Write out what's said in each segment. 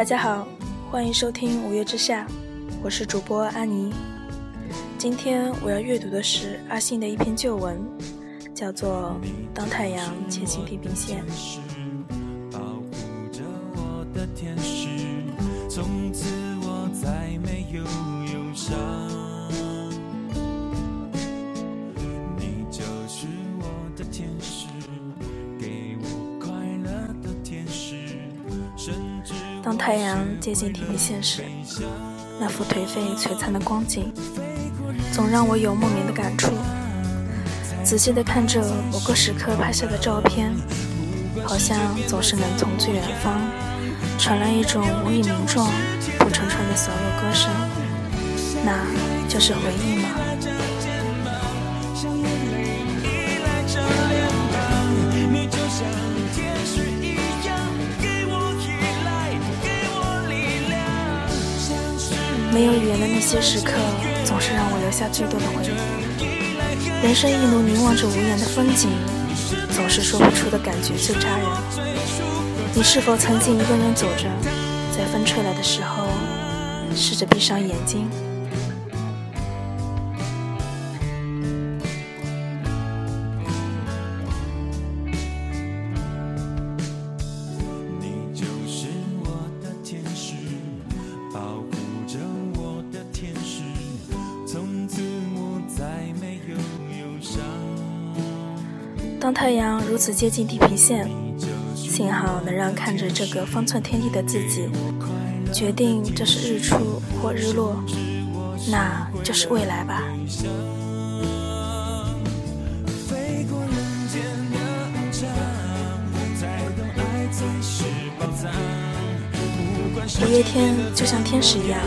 大家好，欢迎收听《五月之下》，我是主播安妮。今天我要阅读的是阿信的一篇旧文，叫做《当太阳接近地平线》。当太阳接近地平线时，那副颓废璀璨的光景，总让我有莫名的感触。仔细地看着某个时刻拍下的照片，好像总是能从最远方传来一种无以名状、不成串的小路歌声。那就是回忆吗？没有语言的那些时刻，总是让我留下最多的回忆。人生一路凝望着无言的风景，总是说不出的感觉最扎人。你是否曾经一个人走着，在风吹来的时候，试着闭上眼睛？当太阳如此接近地平线，幸好能让看着这个方寸天地的自己，决定这是日出或日落，那就是未来吧。五月天就像天使一样，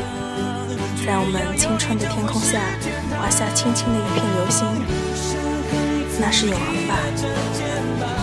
在我们青春的天空下划下轻轻的一片流星。那是永恒吧。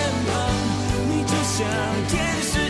像天使。